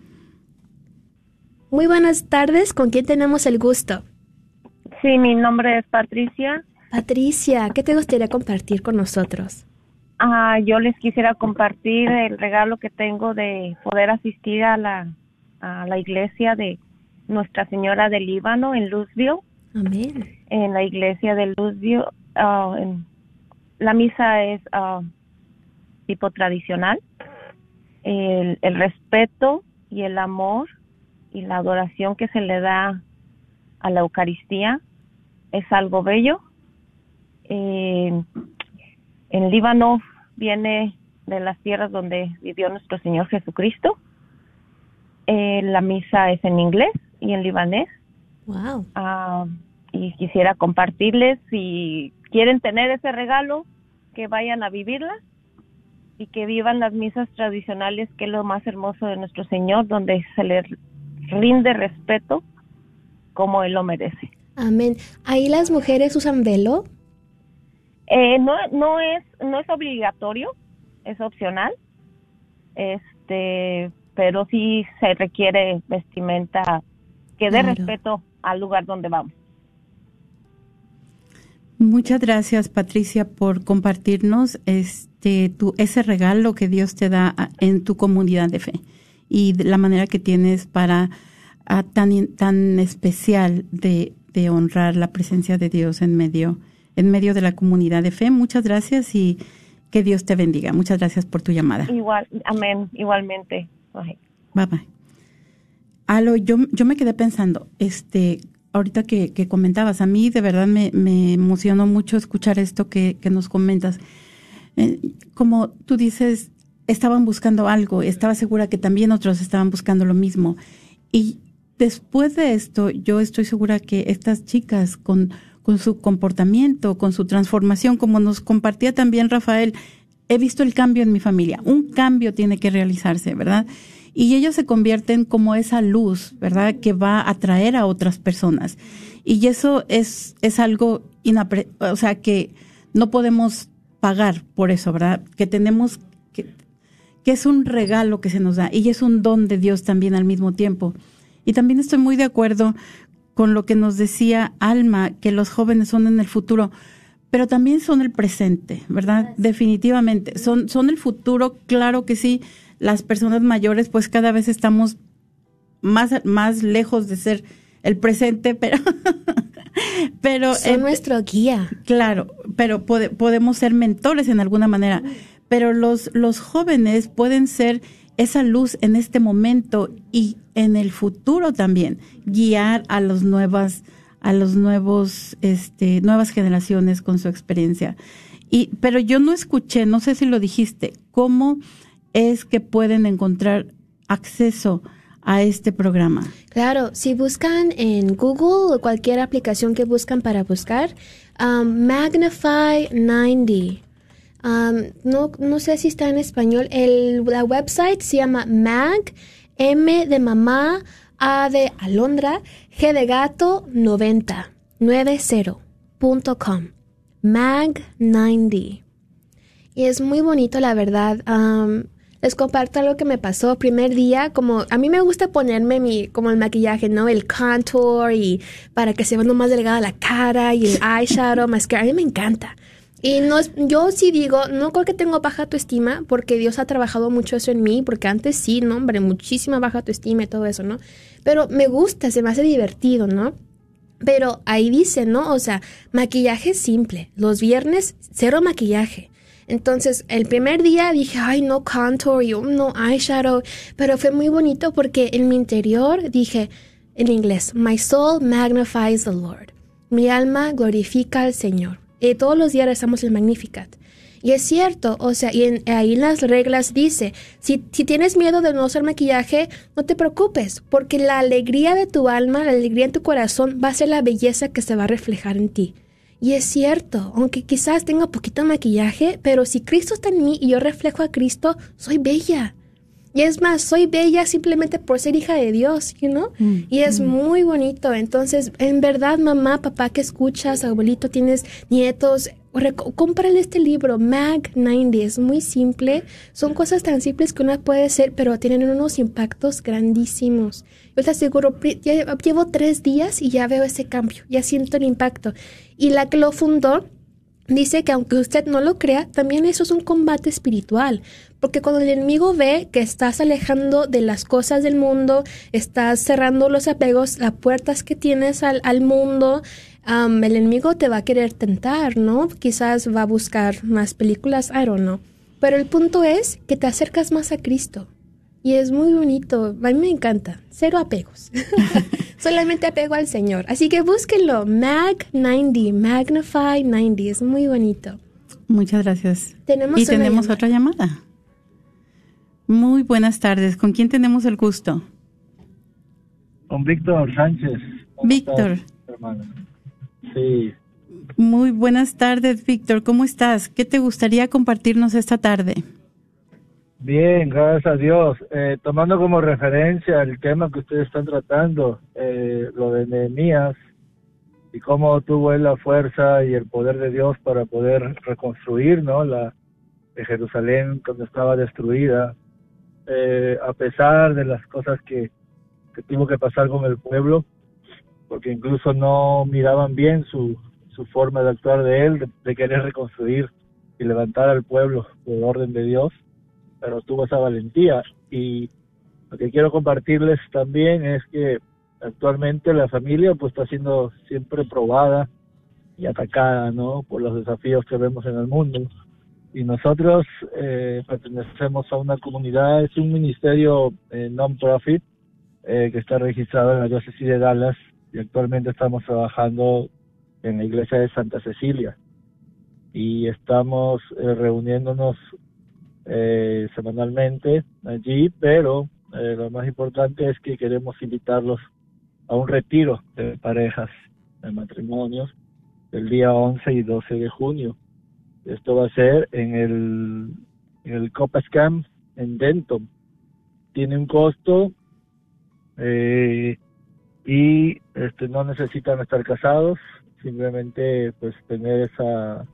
Muy buenas tardes, ¿con quién tenemos el gusto? Sí, mi nombre es Patricia. Patricia, ¿qué te gustaría compartir con nosotros? Ah, yo les quisiera compartir el regalo que tengo de poder asistir a la, a la iglesia de Nuestra Señora del Líbano en Luzville. Amén. En la iglesia de Luzville. Ah, la misa es ah, tipo tradicional. El, el, respeto y el amor y la adoración que se le da a la Eucaristía es algo bello. Eh, en Líbano viene de las tierras donde vivió nuestro Señor Jesucristo. Eh, la misa es en inglés y en libanés. Wow. Ah, y quisiera compartirles si quieren tener ese regalo, que vayan a vivirla y que vivan las misas tradicionales, que es lo más hermoso de nuestro Señor, donde se le rinde respeto como Él lo merece. Amén. ¿Ahí las mujeres usan velo? Eh, no, no es, no es obligatorio, es opcional, este, pero sí se requiere vestimenta que dé Claro. respeto al lugar donde vamos. Muchas gracias, Patricia, por compartirnos este tu, ese regalo que Dios te da a- en tu comunidad de fe y la manera que tienes para ah, tan tan especial de, de honrar la presencia de Dios en medio en medio de la comunidad de fe. Muchas gracias y que Dios te bendiga. Muchas gracias por tu llamada. Igual, amén, igualmente. Ay. Bye bye. Alo, yo, yo me quedé pensando, este, ahorita que, que comentabas, a mí de verdad me, me emocionó mucho escuchar esto que, que nos comentas. Eh, como tú dices, estaban buscando algo, estaba segura que también otros estaban buscando lo mismo. Y después de esto, yo estoy segura que estas chicas con, con su comportamiento, con su transformación, como nos compartía también Rafael, he visto el cambio en mi familia. Un cambio tiene que realizarse, ¿verdad? Y ellos se convierten como esa luz, ¿verdad? Que va a atraer a otras personas. Y eso es, es algo, inapre o sea, que no podemos pagar por eso, ¿verdad? Que tenemos que, que es un regalo que se nos da y es un don de Dios también al mismo tiempo. Y también estoy muy de acuerdo con lo que nos decía Alma, que los jóvenes son en el futuro, pero también son el presente, ¿verdad? Definitivamente. Son, son el futuro, claro que sí. Las personas mayores, pues cada vez estamos más, más lejos de ser el presente, pero, pero Son eh, nuestro guía. Claro, pero pode- podemos ser mentores en alguna manera. Pero los, los jóvenes pueden ser esa luz en este momento y en el futuro también, guiar a los nuevas, a los nuevos, este, nuevas generaciones con su experiencia. Y, pero yo no escuché, no sé si lo dijiste, cómo es que pueden encontrar acceso a este programa. Claro, si buscan en Google o cualquier aplicación que buscan para buscar, um, Magnify 90. Um, no, no sé si está en español. El, la website se llama Mag, M de mamá, A de alondra, G de gato, 90, 90.com. Mag 90. Y es muy bonito, la verdad. Am, les comparto algo que me pasó. Primer día, como a mí me gusta ponerme mi, como el maquillaje, ¿no? El contour y para que se vea más delgada la cara y el eyeshadow, mascara. A mí me encanta. Y no es, yo sí digo, no creo que tengo baja autoestima porque Dios ha trabajado mucho eso en mí, porque antes sí, no, hombre, muchísima baja autoestima y todo eso, ¿no? Pero me gusta, se me hace divertido, ¿no? Pero ahí dice, ¿no? O sea, maquillaje simple. Los viernes, cero maquillaje. Entonces, el primer día dije, ay, no contour, y, oh, no eyeshadow. Pero fue muy bonito porque en mi interior dije, en inglés, My soul magnifies the Lord. Mi alma glorifica al Señor. Todos los días rezamos el Magnificat. Y es cierto, o sea, y en- ahí en las reglas dice, si, si tienes miedo de no usar maquillaje, no te preocupes, porque la alegría de tu alma, la alegría en tu corazón va a ser la belleza que se va a reflejar en ti. Y es cierto, aunque quizás tenga poquito maquillaje, pero si Cristo está en mí y yo reflejo a Cristo, soy bella. Y es más, soy bella simplemente por ser hija de Dios, you know? Y es muy bonito. Entonces, en verdad, mamá, papá que escuchas, abuelito, tienes nietos, cómprale este libro, Mag 90. Es muy simple. Son cosas tan simples que uno puede hacer, pero tienen unos impactos grandísimos. Yo te aseguro, ya llevo tres días y ya veo ese cambio, ya siento el impacto. Y la que lo fundó, Dice que aunque usted no lo crea, también eso es un combate espiritual, porque cuando el enemigo ve que estás alejando de las cosas del mundo, estás cerrando los apegos, las puertas que tienes al, al mundo, am, el enemigo te va a querer tentar, ¿no? Quizás va a buscar más películas, I don't know. Pero el punto es que te acercas más a Cristo. Y es muy bonito, a mí me encanta. Cero apegos. Solamente apego al Señor. Así que búsquenlo. Mag 90, Magnify 90. Es muy bonito. Muchas gracias. Tenemos y una tenemos llamada. otra llamada. Muy buenas tardes. ¿Con quién tenemos el gusto? con Víctor Sánchez. Víctor. Sí. Muy buenas tardes, Víctor. ¿Cómo estás? ¿Qué te gustaría compartirnos esta tarde? Bien, gracias a Dios. Eh, tomando como referencia el tema que ustedes están tratando, eh, lo de Nehemías y cómo tuvo él la fuerza y el poder de Dios para poder reconstruir, ¿no? La de Jerusalén cuando estaba destruida, eh, a pesar de las cosas que, que tuvo que pasar con el pueblo, porque incluso no miraban bien su, su forma de actuar de él, de, querer reconstruir y levantar al pueblo por orden de Dios, pero tuvo esa valentía. Y lo que quiero compartirles también es que actualmente la familia pues está siendo siempre probada y atacada, ¿no? Por los desafíos que vemos en el mundo. Y nosotros eh, pertenecemos a una comunidad, es un ministerio eh, non-profit eh, que está registrado en la diócesis de Dallas y actualmente estamos trabajando en la iglesia de Santa Cecilia y estamos eh, reuniéndonos eh, semanalmente allí, pero eh, lo más importante es que queremos invitarlos a un retiro de parejas, de matrimonios, el día 11 y 12 de junio. Esto va a ser en el, en el Copas Camp en Denton. Tiene un costo eh, y este no necesitan estar casados, simplemente pues tener esa,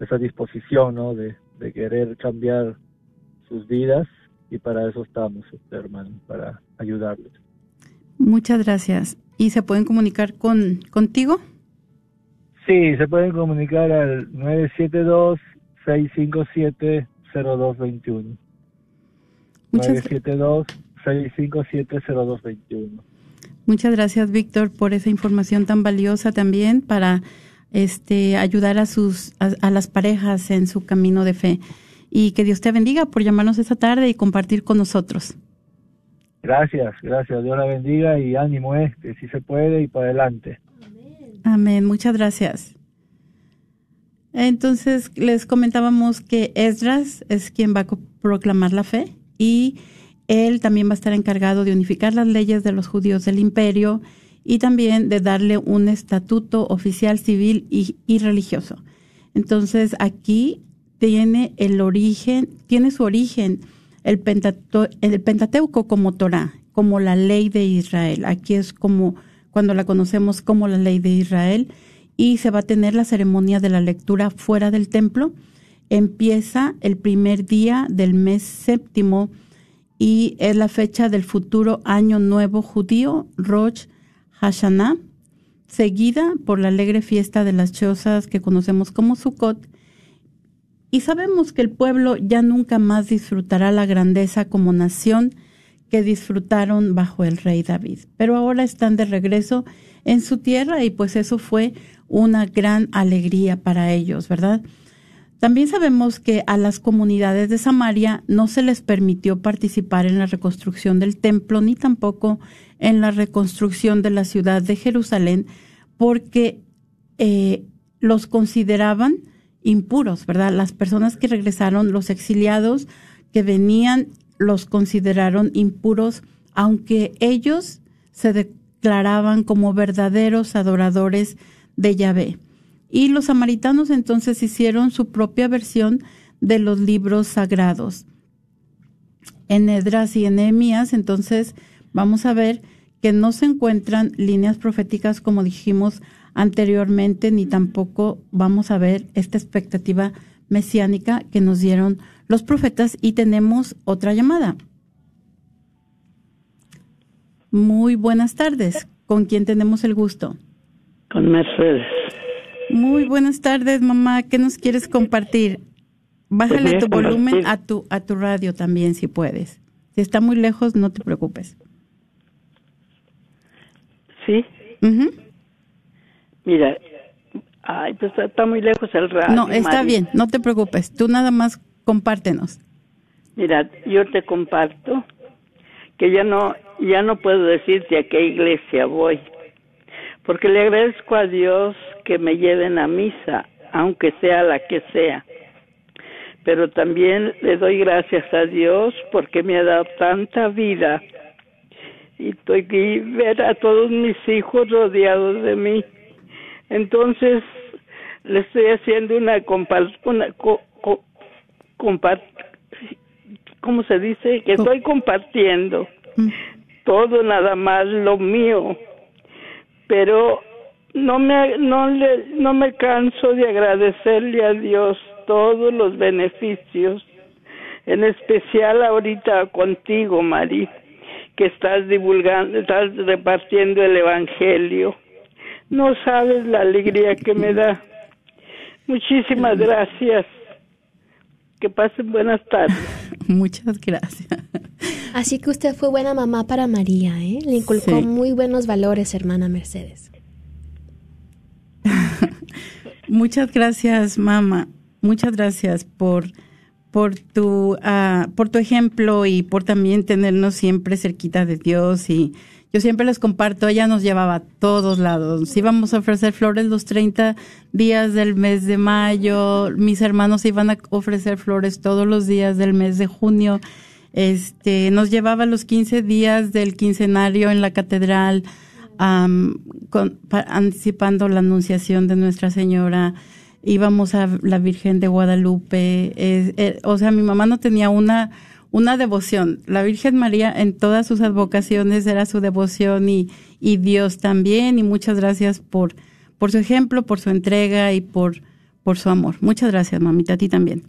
esa disposición, ¿no? De, de querer cambiar sus vidas y para eso estamos, este, hermano, para ayudarles. Muchas gracias. ¿Y se pueden comunicar con contigo? Sí, se pueden comunicar al 972-657-0221. 972-657-0221. Muchas gracias, Víctor, por esa información tan valiosa también para este ayudar a sus a, las parejas en su camino de fe. Y que Dios te bendiga por llamarnos esta tarde y compartir con nosotros. Gracias, gracias. Dios la bendiga y ánimo, es que si se puede y para adelante. Amén. Muchas gracias. Entonces les comentábamos que Esdras es quien va a proclamar la fe y él también va a estar encargado de unificar las leyes de los judíos del imperio y también de darle un estatuto oficial civil y, religioso. Entonces aquí tiene el origen, tiene su origen el, el Pentateuco como Torah, como la ley de Israel. Aquí es como cuando la conocemos como la ley de Israel y se va a tener la ceremonia de la lectura fuera del templo. Empieza el primer día del mes séptimo y es la fecha del futuro año nuevo judío, Rosh Hashanah, seguida por la alegre fiesta de las chozas que conocemos como Sukkot. Y sabemos que el pueblo ya nunca más disfrutará la grandeza como nación que disfrutaron bajo el rey David. Pero ahora están de regreso en su tierra y pues eso fue una gran alegría para ellos, ¿verdad? También sabemos que a las comunidades de Samaria no se les permitió participar en la reconstrucción del templo ni tampoco en la reconstrucción de la ciudad de Jerusalén porque eh, los consideraban impuros, ¿verdad? Las personas que regresaron, los exiliados que venían, los consideraron impuros, aunque ellos se declaraban como verdaderos adoradores de Yahvé. Y los samaritanos entonces hicieron su propia versión de los libros sagrados. En Edras y en Nehemías, entonces vamos a ver que no se encuentran líneas proféticas como dijimos anteriormente, ni tampoco vamos a ver esta expectativa mesiánica que nos dieron los profetas y tenemos otra llamada. Muy buenas tardes. ¿Con quién tenemos el gusto? Con Mercedes. Muy buenas tardes, mamá. ¿Qué nos quieres compartir? Bájale pues tu volumen a tu a tu radio también si puedes. Si está muy lejos, no te preocupes. Sí. Mira, ay, pues está muy lejos el radio. No, está bien, no te preocupes. Tú nada más compártenos. Mira, yo te comparto que ya no ya no puedo decirte a qué iglesia voy porque le agradezco a Dios que me lleven a misa, aunque sea la que sea. Pero también le doy gracias a Dios porque me ha dado tanta vida y estoy y ver a todos mis hijos rodeados de mí. Entonces le estoy haciendo una compar una ¿cómo se dice? Que estoy compartiendo mm. todo nada más lo mío. Pero no me no le no me canso de agradecerle a Dios todos los beneficios, en especial ahorita contigo, Mari, que estás divulgando, estás repartiendo el evangelio. No sabes la alegría que me da. Muchísimas gracias. Que pasen buenas tardes. Muchas gracias. Así que usted fue buena mamá para María, ¿eh? Le inculcó muy buenos valores, hermana Mercedes. Muchas gracias, mamá. Muchas gracias por, por, tu, uh, por tu ejemplo y por también tenernos siempre cerquita de Dios. Y yo siempre les comparto, ella nos llevaba a todos lados. Íbamos a ofrecer flores los 30 días del mes de mayo. Mis hermanos iban a ofrecer flores todos los días del mes de junio. Este, nos llevaba los 15 días del quincenario en la catedral anticipando la anunciación de Nuestra Señora, íbamos a la Virgen de Guadalupe, eh, o sea, mi mamá no tenía una, una devoción. La Virgen María en todas sus advocaciones era su devoción y, y Dios también, y muchas gracias por, por su ejemplo, por su entrega y por, por su amor. Muchas gracias, mamita, a ti también.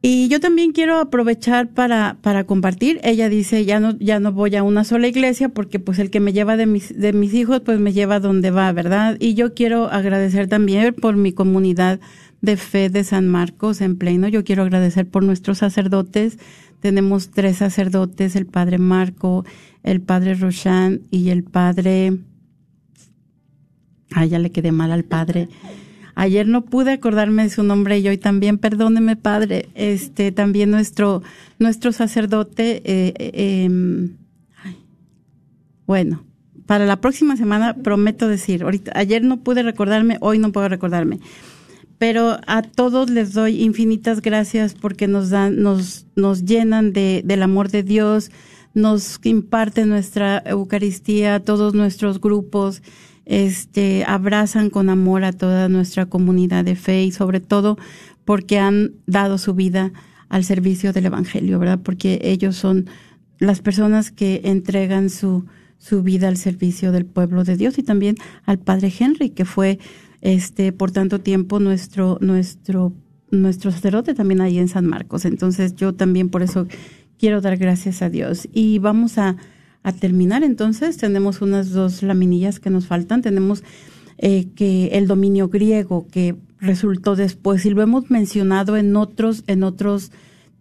Y yo también quiero aprovechar para, para compartir. Ella dice, ya no, ya no voy a una sola iglesia porque pues el que me lleva de mis, de mis hijos pues me lleva donde va, ¿verdad? Y yo quiero agradecer también por mi comunidad de fe de San Marcos en pleno. Yo quiero agradecer por nuestros sacerdotes. Tenemos tres sacerdotes, el padre Marco, el padre Roshan y el padre... Ah, ya le quedé mal al padre. Ayer no pude acordarme de su nombre y hoy también, perdóneme, padre, este, también nuestro, nuestro sacerdote, eh, eh, em, bueno, para la próxima semana prometo decir, ahorita, ayer no pude recordarme, hoy no puedo recordarme, pero a todos les doy infinitas gracias porque nos dan, nos, nos llenan de, del amor de Dios, nos imparten nuestra Eucaristía, todos nuestros grupos, este, abrazan con amor a toda nuestra comunidad de fe y sobre todo porque han dado su vida al servicio del Evangelio, ¿verdad? Porque ellos son las personas que entregan su, su vida al servicio del pueblo de Dios y también al Padre Henry, que fue este por tanto tiempo nuestro, nuestro, nuestro sacerdote también ahí en San Marcos. Entonces yo también por eso quiero dar gracias a Dios. Y vamos a a terminar. Entonces tenemos unas dos laminillas que nos faltan. Tenemos eh, que el dominio griego que resultó después y lo hemos mencionado en otros en otros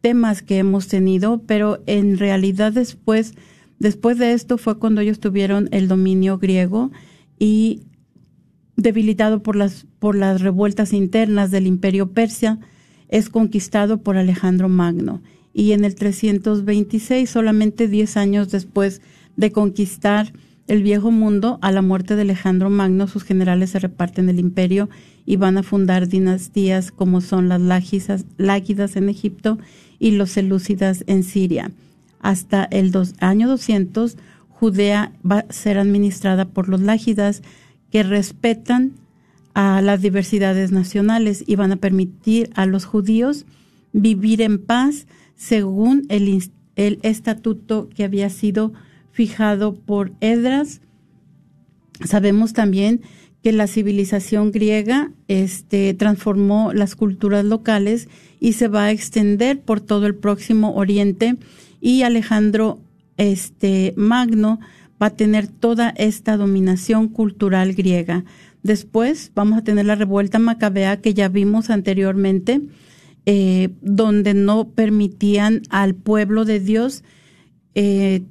temas que hemos tenido, pero en realidad después después de esto fue cuando ellos tuvieron el dominio griego y debilitado por las por las revueltas internas del Imperio Persia es conquistado por Alejandro Magno y en el 326, solamente 10 años después de conquistar el viejo mundo, a la muerte de Alejandro Magno, sus generales se reparten el imperio y van a fundar dinastías como son las Lágidas en Egipto y los Selúcidas en Siria. Hasta el año 200, Judea va a ser administrada por los Lágidas que respetan a las diversidades nacionales y van a permitir a los judíos vivir en paz según el, estatuto que había sido fijado por Edras. Sabemos también que la civilización griega este, transformó las culturas locales y se va a extender por todo el próximo Oriente y Alejandro este, Magno va a tener toda esta dominación cultural griega. Después vamos a tener la revuelta macabea que ya vimos anteriormente, eh, donde no permitían al pueblo de Dios eh,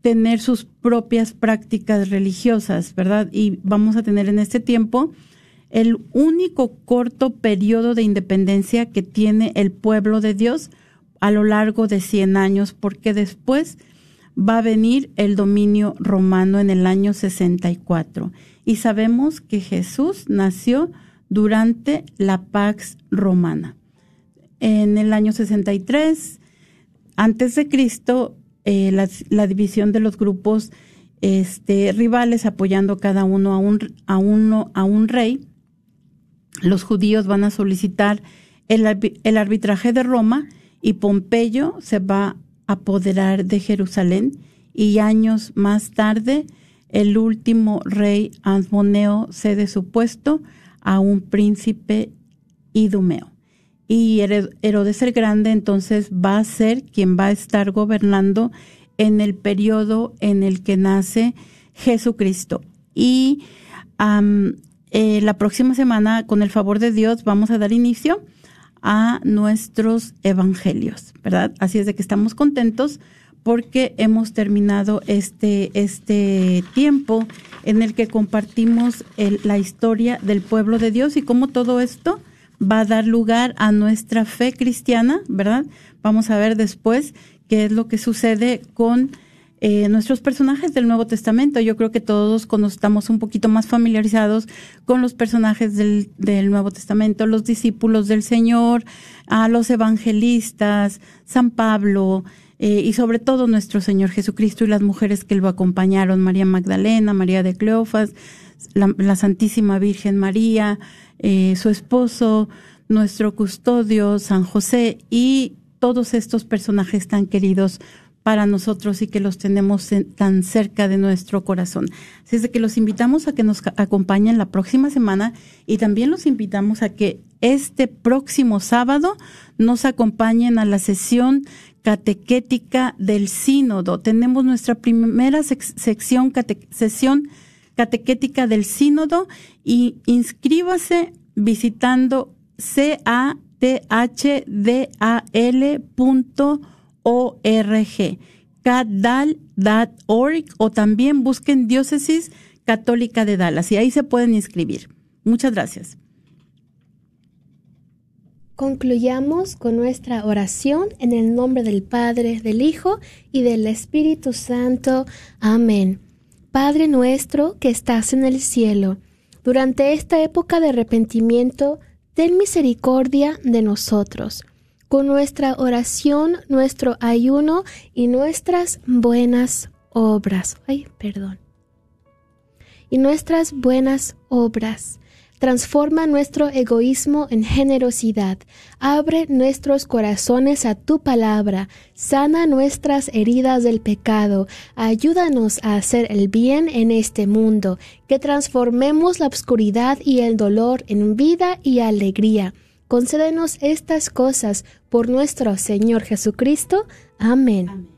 tener sus propias prácticas religiosas, ¿verdad? Y vamos a tener en este tiempo el único corto periodo de independencia que tiene el pueblo de Dios a lo largo de 100 años, porque después va a venir el dominio romano en el año 64. Y sabemos que Jesús nació durante la Pax Romana. En el año 63, antes de Cristo, eh, la, división de los grupos este, rivales apoyando cada uno a un, uno a un rey. Los judíos van a solicitar el, el arbitraje de Roma y Pompeyo se va a apoderar de Jerusalén y años más tarde el último rey Asmoneo cede su puesto a un príncipe idumeo. Y Herodes el Grande entonces va a ser quien va a estar gobernando en el periodo en el que nace Jesucristo. Y eh, la próxima semana, con el favor de Dios, vamos a dar inicio a nuestros evangelios, ¿verdad? Así es de que estamos contentos porque hemos terminado este, este tiempo en el que compartimos la historia del pueblo de Dios y cómo todo esto va a dar lugar a nuestra fe cristiana, ¿verdad? Vamos a ver después qué es lo que sucede con eh, nuestros personajes del Nuevo Testamento. Yo creo que todos estamos un poquito más familiarizados con los personajes del, del Nuevo Testamento, los discípulos del Señor, a los evangelistas, San Pablo, eh, y sobre todo nuestro Señor Jesucristo y las mujeres que lo acompañaron, María Magdalena, María de Cleofas, la, Santísima Virgen María, eh, su esposo, nuestro custodio, San José y todos estos personajes tan queridos para nosotros y que los tenemos tan cerca de nuestro corazón. Así es de que los invitamos a que nos acompañen la próxima semana y también los invitamos a que este próximo sábado nos acompañen a la sesión catequética del sínodo. Tenemos nuestra primera sección sesión catequética del sínodo y inscríbase visitando cathdal.org catdal.org o también busquen Diócesis Católica de Dallas y ahí se pueden inscribir. Muchas gracias. Concluyamos con nuestra oración en el nombre del Padre, del Hijo y del Espíritu Santo. Amén. Padre nuestro que estás en el cielo, durante esta época de arrepentimiento, ten misericordia de nosotros. Con nuestra oración, nuestro ayuno y nuestras buenas obras. Ay, perdón. Y nuestras buenas obras Transforma nuestro egoísmo en generosidad. Abre nuestros corazones a tu palabra. Sana nuestras heridas del pecado. Ayúdanos a hacer el bien en este mundo. Que transformemos la oscuridad y el dolor en vida y alegría. Concédenos estas cosas por nuestro Señor Jesucristo. Amén.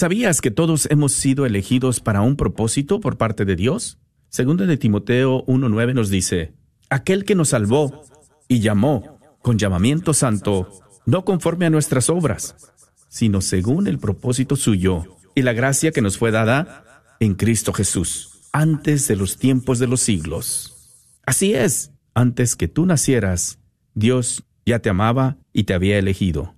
¿Sabías que todos hemos sido elegidos para un propósito por parte de Dios? Segundo de Timoteo 1.9 nos dice, aquel que nos salvó y llamó con llamamiento santo, no conforme a nuestras obras, sino según el propósito suyo y la gracia que nos fue dada en Cristo Jesús, antes de los tiempos de los siglos. Así es, antes que tú nacieras, Dios ya te amaba y te había elegido.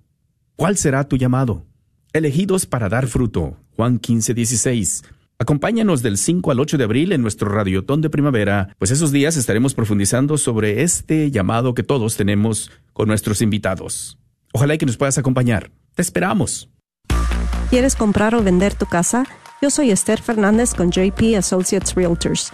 ¿Cuál será tu llamado? Elegidos para dar fruto. Juan 15, 16. Acompáñanos del 5 al 8 de abril en nuestro Radiotón de Primavera, pues esos días estaremos profundizando sobre este llamado que todos tenemos con nuestros invitados. Ojalá que nos puedas acompañar. Te esperamos. ¿Quieres comprar o vender tu casa? Yo soy Esther Fernández con JP Associates Realtors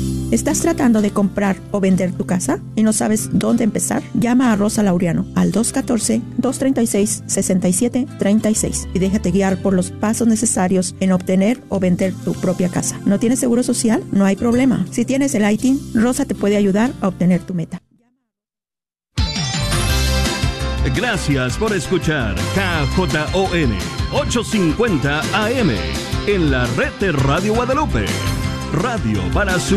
¿Estás tratando de comprar o vender tu casa y no sabes dónde empezar? Llama a Rosa Laureano al 214-236-6736 y déjate guiar por los pasos necesarios en obtener o vender tu propia casa. ¿No tienes seguro social? No hay problema. Si tienes el ITIN, Rosa te puede ayudar a obtener tu meta. Gracias por escuchar KJON 850 AM en la red de Radio Guadalupe. Radio para su